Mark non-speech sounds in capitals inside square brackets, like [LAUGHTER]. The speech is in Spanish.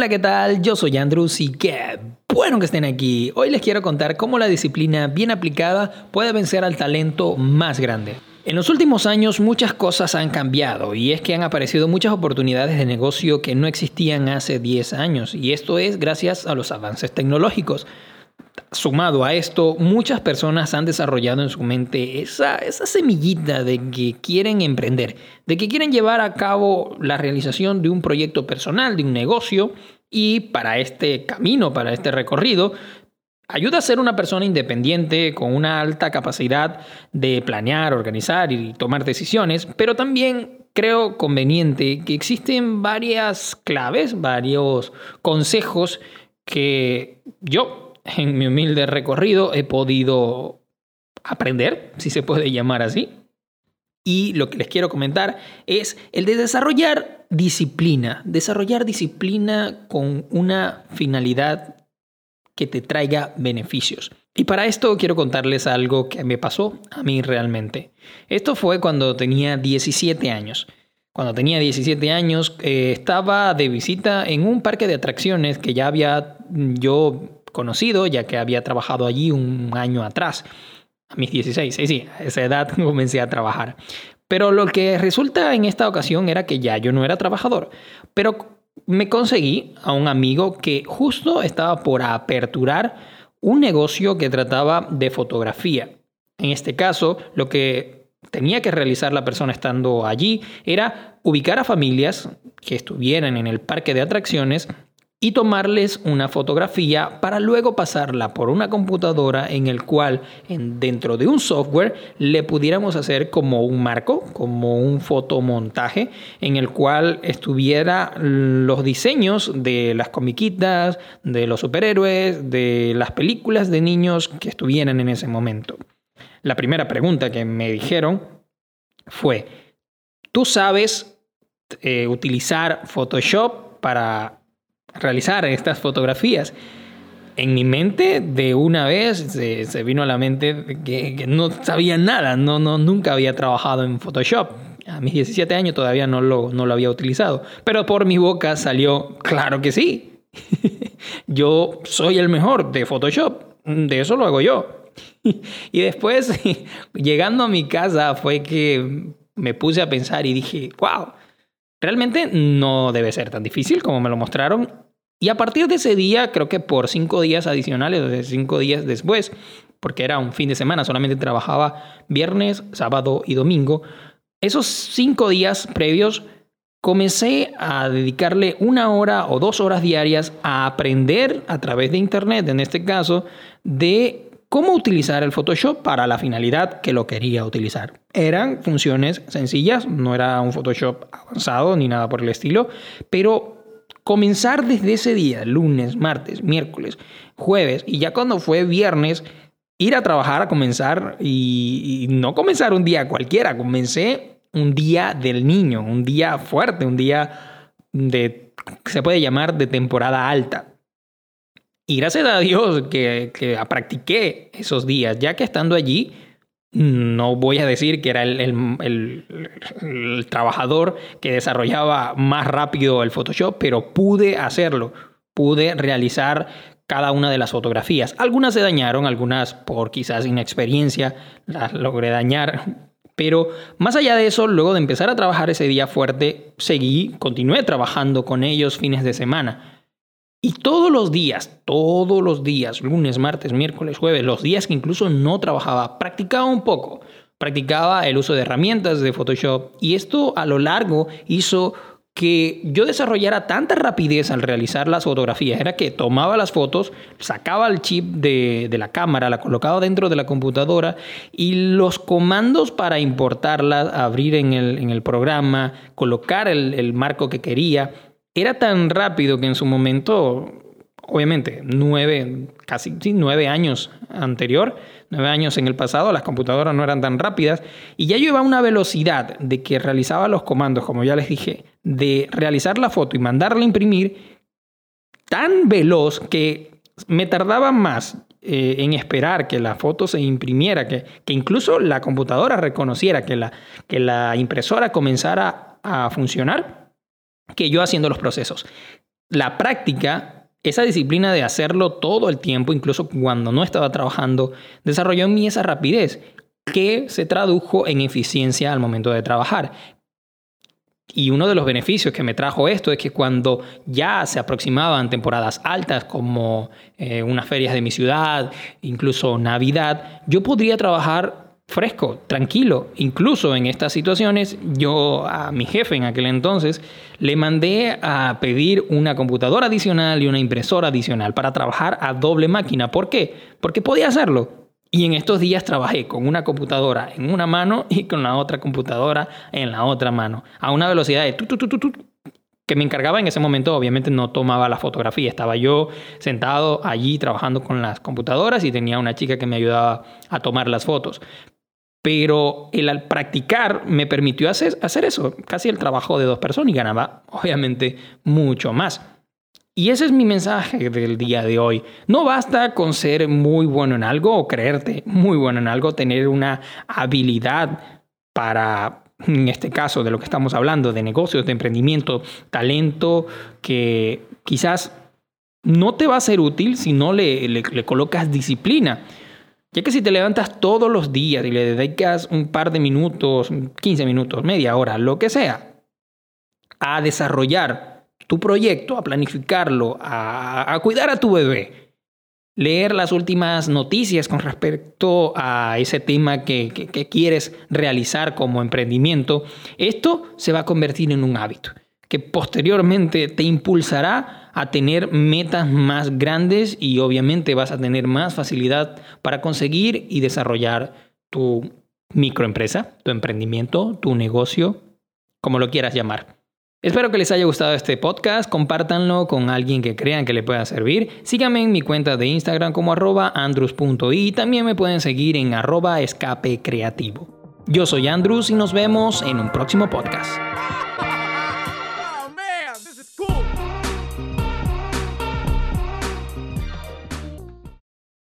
Hola, ¿qué tal? Yo soy Andrews y qué bueno que estén aquí. Hoy les quiero contar cómo la disciplina bien aplicada puede vencer al talento más grande. En los últimos años muchas cosas han cambiado y es que han aparecido muchas oportunidades de negocio que no existían hace 10 años y esto es gracias a los avances tecnológicos. Sumado a esto, muchas personas han desarrollado en su mente esa, esa semillita de que quieren emprender, de que quieren llevar a cabo la realización de un proyecto personal, de un negocio, y para este camino, para este recorrido, ayuda a ser una persona independiente con una alta capacidad de planear, organizar y tomar decisiones, pero también creo conveniente que existen varias claves, varios consejos que yo en mi humilde recorrido he podido aprender, si se puede llamar así. Y lo que les quiero comentar es el de desarrollar disciplina, desarrollar disciplina con una finalidad que te traiga beneficios. Y para esto quiero contarles algo que me pasó a mí realmente. Esto fue cuando tenía 17 años. Cuando tenía 17 años eh, estaba de visita en un parque de atracciones que ya había yo conocido, ya que había trabajado allí un año atrás, a mis 16, sí, sí, a esa edad [LAUGHS] comencé a trabajar. Pero lo que resulta en esta ocasión era que ya yo no era trabajador, pero me conseguí a un amigo que justo estaba por aperturar un negocio que trataba de fotografía. En este caso, lo que tenía que realizar la persona estando allí era ubicar a familias que estuvieran en el parque de atracciones y tomarles una fotografía para luego pasarla por una computadora en el cual en, dentro de un software le pudiéramos hacer como un marco, como un fotomontaje en el cual estuviera los diseños de las comiquitas, de los superhéroes, de las películas de niños que estuvieran en ese momento. La primera pregunta que me dijeron fue, ¿tú sabes eh, utilizar Photoshop para realizar estas fotografías. En mi mente, de una vez, se, vino a la mente que, no sabía nada, no, no, nunca había trabajado en Photoshop. A mis 17 años todavía no lo, no lo había utilizado. Pero por mi boca salió, claro que sí. [LAUGHS] yo soy el mejor de Photoshop. De eso lo hago yo. [LAUGHS] y después, [LAUGHS] llegando a mi casa, fue que me puse a pensar y dije, wow, Realmente no debe ser tan difícil como me lo mostraron. Y a partir de ese día, creo que por cinco días adicionales, o cinco días después, porque era un fin de semana, solamente trabajaba viernes, sábado y domingo, esos cinco días previos comencé a dedicarle una hora o dos horas diarias a aprender a través de Internet, en este caso, de cómo utilizar el Photoshop para la finalidad que lo quería utilizar. Eran funciones sencillas, no era un Photoshop avanzado ni nada por el estilo, pero comenzar desde ese día, lunes, martes, miércoles, jueves, y ya cuando fue viernes, ir a trabajar, a comenzar, y, no comenzar un día cualquiera, comencé un día del niño, un día fuerte, un día de, se puede llamar de temporada alta. Y gracias a Dios que, que practiqué esos días, ya que estando allí, no voy a decir que era el, el, el, trabajador que desarrollaba más rápido el Photoshop, pero pude hacerlo, pude realizar cada una de las fotografías. Algunas se dañaron, algunas por quizás inexperiencia las logré dañar, pero más allá de eso, luego de empezar a trabajar ese día fuerte, seguí, continué trabajando con ellos fines de semana. Y todos los días, todos los días, lunes, martes, miércoles, jueves, los días que incluso no trabajaba, practicaba un poco. Practicaba el uso de herramientas de Photoshop y esto a lo largo hizo que yo desarrollara tanta rapidez al realizar las fotografías era que tomaba las fotos, sacaba el chip de, la cámara, la colocaba dentro de la computadora y los comandos para importarlas, abrir en el, programa, colocar el marco que quería, era tan rápido que en su momento, obviamente, nueve, casi nueve años anterior, nueve años en el pasado, las computadoras no eran tan rápidas y ya yo iba a una velocidad de que realizaba los comandos, como ya les dije, de realizar la foto y mandarla a imprimir tan veloz que me tardaba más eh, en esperar que la foto se imprimiera, que, que incluso la computadora reconociera que la, que la impresora comenzara a funcionar que yo haciendo los procesos. la práctica, esa disciplina de hacerlo todo el tiempo, incluso cuando no estaba trabajando, desarrolló en mí esa rapidez que se tradujo en eficiencia al momento de trabajar. Y uno de los beneficios que me trajo esto es que cuando ya se aproximaban temporadas altas como eh, unas ferias de mi ciudad, incluso Navidad, yo podría trabajar fresco, tranquilo. Incluso en estas situaciones, yo a mi jefe en aquel entonces le mandé a pedir una computadora adicional y una impresora adicional para trabajar a doble máquina. ¿Por qué? Porque podía hacerlo. Y en estos días trabajé con una computadora en una mano [LAUGHS] y con la otra computadora en la otra mano, a una velocidad de que me encargaba en ese momento, obviamente no tomaba la fotografía, estaba yo sentado allí trabajando con las computadoras y tenía una chica que me ayudaba a tomar las fotos. Pero el al practicar me permitió hacer, hacer eso, casi el trabajo de dos personas y ganaba obviamente mucho más. Y ese es mi mensaje del día de hoy. No basta con ser muy bueno en algo o creerte muy bueno en algo, tener una habilidad para, en este caso de lo que estamos hablando, de negocios, de emprendimiento, talento que quizás no te va a ser útil si no le, le, le colocas disciplina. Ya que si te levantas todos los días y le dedicas un par de minutos, 15 minutos, media hora, lo que sea, a desarrollar tu proyecto, a planificarlo, a, cuidar a tu bebé, leer las últimas noticias con respecto a ese tema que, que, quieres realizar como emprendimiento, esto se va a convertir en un hábito que posteriormente te impulsará a tener metas más grandes y obviamente vas a tener más facilidad para conseguir y desarrollar tu microempresa, tu emprendimiento, tu negocio, como lo quieras llamar. Espero que les haya gustado este podcast, compártanlo con alguien que crean que le pueda servir. Síganme en mi cuenta de Instagram como arroba andrus.i. También me pueden seguir en arroba escape creativo. Yo soy Andrus y nos vemos en un próximo podcast.